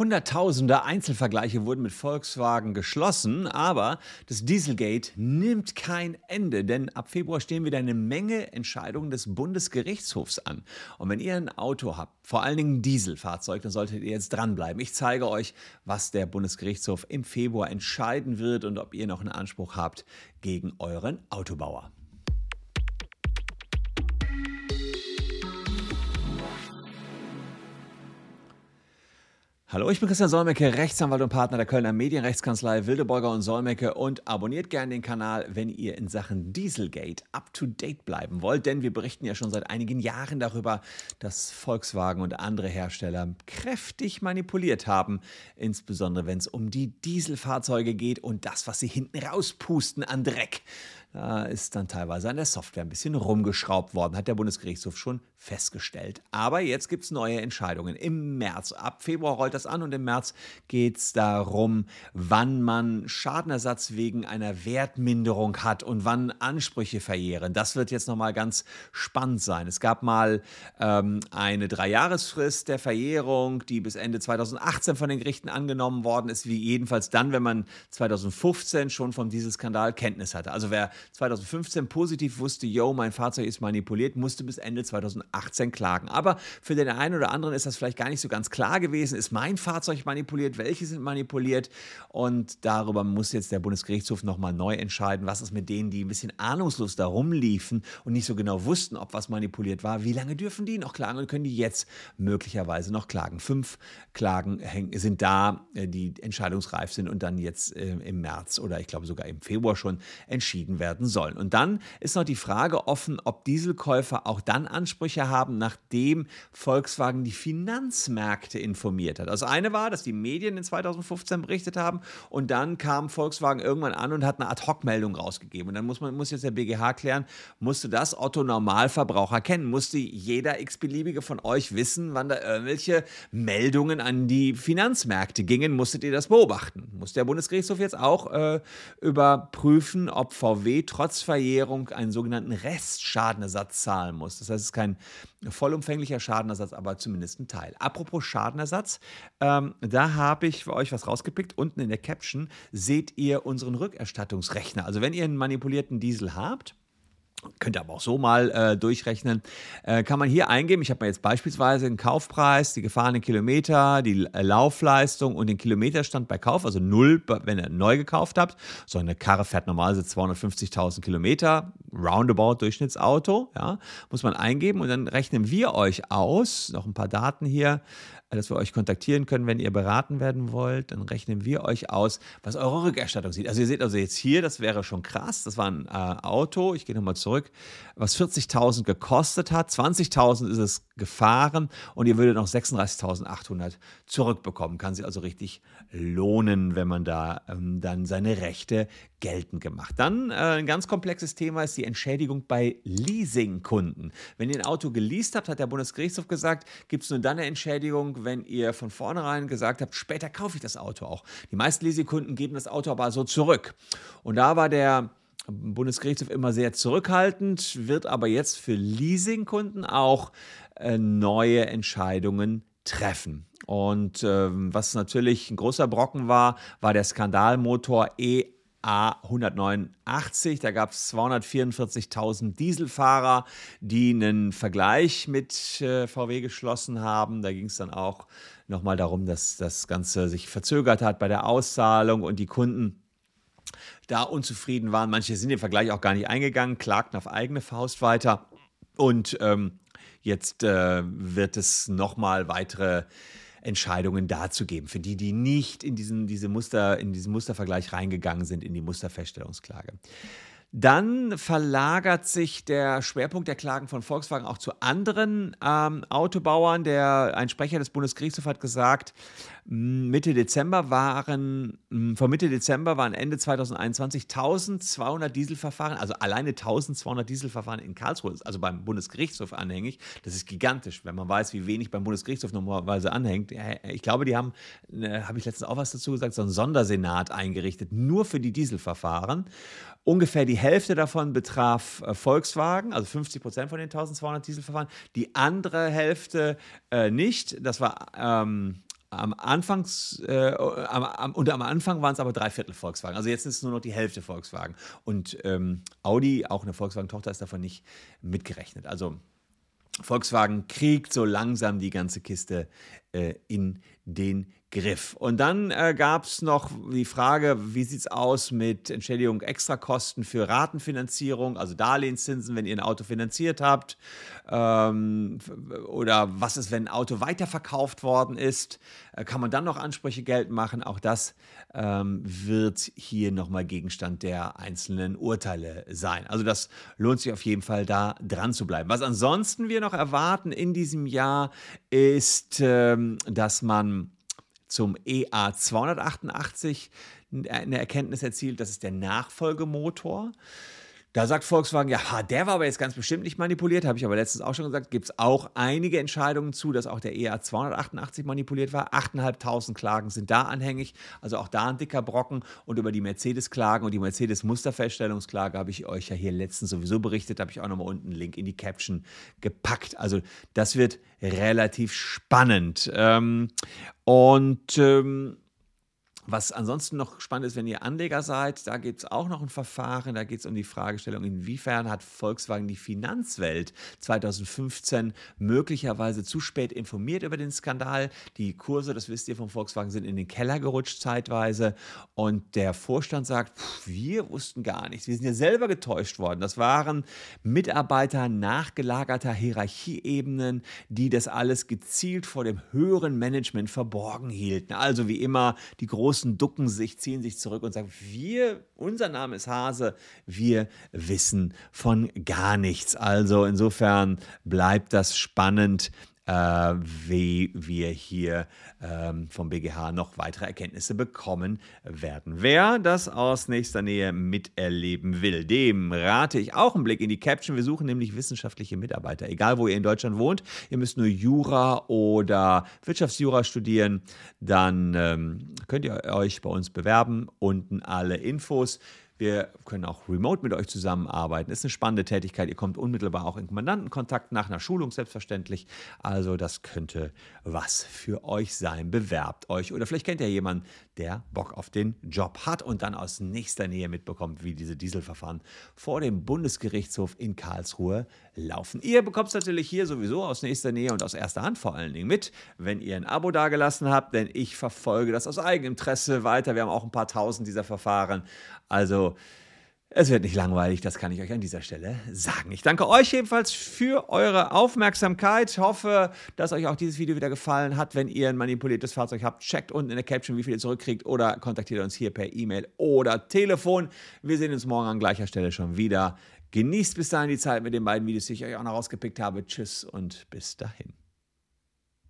Hunderttausende Einzelvergleiche wurden mit Volkswagen geschlossen, aber das Dieselgate nimmt kein Ende, denn ab Februar stehen wieder eine Menge Entscheidungen des Bundesgerichtshofs an. Und wenn ihr ein Auto habt, vor allen Dingen ein Dieselfahrzeug, dann solltet ihr jetzt dranbleiben. Ich zeige euch, was der Bundesgerichtshof im Februar entscheiden wird und ob ihr noch einen Anspruch habt gegen euren Autobauer. Hallo, ich bin Christian Solmecke, Rechtsanwalt und Partner der Kölner Medienrechtskanzlei Wildeborger und Solmecke. Und abonniert gerne den Kanal, wenn ihr in Sachen Dieselgate up to date bleiben wollt, denn wir berichten ja schon seit einigen Jahren darüber, dass Volkswagen und andere Hersteller kräftig manipuliert haben, insbesondere wenn es um die Dieselfahrzeuge geht und das, was sie hinten rauspusten an Dreck. Da ist dann teilweise an der Software ein bisschen rumgeschraubt worden, hat der Bundesgerichtshof schon festgestellt. Aber jetzt gibt es neue Entscheidungen. Im März, ab Februar rollt das an und im März geht es darum, wann man Schadenersatz wegen einer Wertminderung hat und wann Ansprüche verjähren. Das wird jetzt nochmal ganz spannend sein. Es gab mal ähm, eine Dreijahresfrist der Verjährung, die bis Ende 2018 von den Gerichten angenommen worden ist, wie jedenfalls dann, wenn man 2015 schon von diesem Skandal Kenntnis hatte. Also wer 2015 positiv wusste, yo, mein Fahrzeug ist manipuliert, musste bis Ende 2018 klagen. Aber für den einen oder anderen ist das vielleicht gar nicht so ganz klar gewesen. Ist mein Fahrzeug manipuliert? Welche sind manipuliert? Und darüber muss jetzt der Bundesgerichtshof nochmal neu entscheiden, was ist mit denen, die ein bisschen ahnungslos da rumliefen und nicht so genau wussten, ob was manipuliert war. Wie lange dürfen die noch klagen und können die jetzt möglicherweise noch klagen? Fünf Klagen sind da, äh, die entscheidungsreif sind und dann jetzt äh, im März oder ich glaube sogar im Februar schon entschieden werden werden sollen. Und dann ist noch die Frage offen, ob Dieselkäufer auch dann Ansprüche haben, nachdem Volkswagen die Finanzmärkte informiert hat. Also eine war, dass die Medien in 2015 berichtet haben und dann kam Volkswagen irgendwann an und hat eine Ad-Hoc-Meldung rausgegeben. Und dann muss, man, muss jetzt der BGH klären, musste das Otto Normalverbraucher kennen? Musste jeder x-beliebige von euch wissen, wann da irgendwelche Meldungen an die Finanzmärkte gingen? Musstet ihr das beobachten? Muss der Bundesgerichtshof jetzt auch äh, überprüfen, ob VW trotz Verjährung einen sogenannten Restschadenersatz zahlen muss. Das heißt, es ist kein vollumfänglicher Schadenersatz, aber zumindest ein Teil. Apropos Schadenersatz, ähm, da habe ich für euch was rausgepickt. Unten in der Caption seht ihr unseren Rückerstattungsrechner. Also wenn ihr einen manipulierten Diesel habt, Könnt ihr aber auch so mal äh, durchrechnen. Äh, kann man hier eingeben, ich habe mir jetzt beispielsweise den Kaufpreis, die gefahrenen Kilometer, die äh, Laufleistung und den Kilometerstand bei Kauf, also null, wenn ihr neu gekauft habt. So eine Karre fährt normalerweise 250.000 Kilometer, roundabout Durchschnittsauto, ja, muss man eingeben und dann rechnen wir euch aus, noch ein paar Daten hier, dass wir euch kontaktieren können, wenn ihr beraten werden wollt. Dann rechnen wir euch aus, was eure Rückerstattung sieht. Also ihr seht also jetzt hier, das wäre schon krass. Das war ein äh, Auto, ich gehe nochmal zurück, was 40.000 gekostet hat. 20.000 ist es gefahren und ihr würdet noch 36.800 zurückbekommen. Kann sich also richtig lohnen, wenn man da ähm, dann seine Rechte geltend gemacht. Dann äh, ein ganz komplexes Thema ist die Entschädigung bei Leasingkunden. Wenn ihr ein Auto geleast habt, hat der Bundesgerichtshof gesagt, gibt es nur dann eine Entschädigung, wenn ihr von vornherein gesagt habt, später kaufe ich das Auto auch. Die meisten Leasingkunden geben das Auto aber so zurück. Und da war der Bundesgerichtshof immer sehr zurückhaltend, wird aber jetzt für Leasingkunden auch äh, neue Entscheidungen treffen. Und äh, was natürlich ein großer Brocken war, war der Skandalmotor E A189. Da gab es 244.000 Dieselfahrer, die einen Vergleich mit äh, VW geschlossen haben. Da ging es dann auch nochmal darum, dass das Ganze sich verzögert hat bei der Auszahlung und die Kunden da unzufrieden waren. Manche sind den Vergleich auch gar nicht eingegangen, klagten auf eigene Faust weiter. Und ähm, jetzt äh, wird es nochmal weitere Entscheidungen dazu geben, für die, die nicht in diesen, diese Muster, in diesen Mustervergleich reingegangen sind, in die Musterfeststellungsklage. Dann verlagert sich der Schwerpunkt der Klagen von Volkswagen auch zu anderen ähm, Autobauern. Der, ein Sprecher des Bundesgerichtshofs hat gesagt, Mitte Dezember waren, von Mitte Dezember waren Ende 2021 1200 Dieselverfahren, also alleine 1200 Dieselverfahren in Karlsruhe, also beim Bundesgerichtshof anhängig. Das ist gigantisch, wenn man weiß, wie wenig beim Bundesgerichtshof normalerweise anhängt. Ich glaube, die haben, äh, habe ich letztens auch was dazu gesagt, so einen Sondersenat eingerichtet, nur für die Dieselverfahren. Ungefähr die Hälfte davon betraf äh, Volkswagen, also 50 Prozent von den 1200 Dieselverfahren. Die andere Hälfte äh, nicht. Das war ähm, am Anfangs, äh, am, am, und am Anfang waren es aber drei Viertel Volkswagen. Also jetzt ist es nur noch die Hälfte Volkswagen. Und ähm, Audi, auch eine Volkswagen-Tochter, ist davon nicht mitgerechnet. Also Volkswagen kriegt so langsam die ganze Kiste äh, in den Griff. Und dann äh, gab es noch die Frage, wie sieht es aus mit Entschädigung Extrakosten für Ratenfinanzierung, also Darlehenszinsen, wenn ihr ein Auto finanziert habt. Ähm, oder was ist, wenn ein Auto weiterverkauft worden ist? Äh, kann man dann noch Ansprüche geltend machen? Auch das ähm, wird hier nochmal Gegenstand der einzelnen Urteile sein. Also das lohnt sich auf jeden Fall da dran zu bleiben. Was ansonsten wir noch erwarten in diesem Jahr ist, ähm, dass man zum EA 288 eine Erkenntnis erzielt, das ist der Nachfolgemotor. Da sagt Volkswagen, ja, der war aber jetzt ganz bestimmt nicht manipuliert, habe ich aber letztens auch schon gesagt, gibt es auch einige Entscheidungen zu, dass auch der EA 288 manipuliert war. 8.500 Klagen sind da anhängig, also auch da ein dicker Brocken. Und über die Mercedes-Klagen und die Mercedes-Musterfeststellungsklage habe ich euch ja hier letztens sowieso berichtet, habe ich auch nochmal unten einen Link in die Caption gepackt. Also das wird relativ spannend. Ähm, und ähm, was ansonsten noch spannend ist, wenn ihr Anleger seid, da gibt es auch noch ein Verfahren, da geht es um die Fragestellung, inwiefern hat Volkswagen die Finanzwelt 2015 möglicherweise zu spät informiert über den Skandal. Die Kurse, das wisst ihr von Volkswagen, sind in den Keller gerutscht zeitweise und der Vorstand sagt, pff, wir wussten gar nichts, wir sind ja selber getäuscht worden. Das waren Mitarbeiter nachgelagerter Hierarchieebenen, die das alles gezielt vor dem höheren Management verborgen hielten. Also wie immer die großen Großen ducken sich, ziehen sich zurück und sagen, wir, unser Name ist Hase, wir wissen von gar nichts. Also insofern bleibt das spannend wie wir hier ähm, vom BGH noch weitere Erkenntnisse bekommen werden. Wer das aus nächster Nähe miterleben will, dem rate ich auch einen Blick in die Caption. Wir suchen nämlich wissenschaftliche Mitarbeiter, egal wo ihr in Deutschland wohnt. Ihr müsst nur Jura oder Wirtschaftsjura studieren, dann ähm, könnt ihr euch bei uns bewerben. Unten alle Infos. Wir können auch remote mit euch zusammenarbeiten. Ist eine spannende Tätigkeit. Ihr kommt unmittelbar auch in Kommandantenkontakt nach einer Schulung selbstverständlich. Also das könnte was für euch sein. Bewerbt euch. Oder vielleicht kennt ihr jemanden, der Bock auf den Job hat und dann aus nächster Nähe mitbekommt, wie diese Dieselverfahren vor dem Bundesgerichtshof in Karlsruhe laufen. Ihr bekommt es natürlich hier sowieso aus nächster Nähe und aus erster Hand vor allen Dingen mit, wenn ihr ein Abo dagelassen habt, denn ich verfolge das aus Eigeninteresse weiter. Wir haben auch ein paar tausend dieser Verfahren. Also es wird nicht langweilig, das kann ich euch an dieser Stelle sagen. Ich danke euch jedenfalls für eure Aufmerksamkeit. Hoffe, dass euch auch dieses Video wieder gefallen hat. Wenn ihr ein manipuliertes Fahrzeug habt, checkt unten in der Caption, wie viel ihr zurückkriegt oder kontaktiert uns hier per E-Mail oder Telefon. Wir sehen uns morgen an gleicher Stelle schon wieder. Genießt bis dahin die Zeit mit den beiden Videos, die ich euch auch noch rausgepickt habe. Tschüss und bis dahin.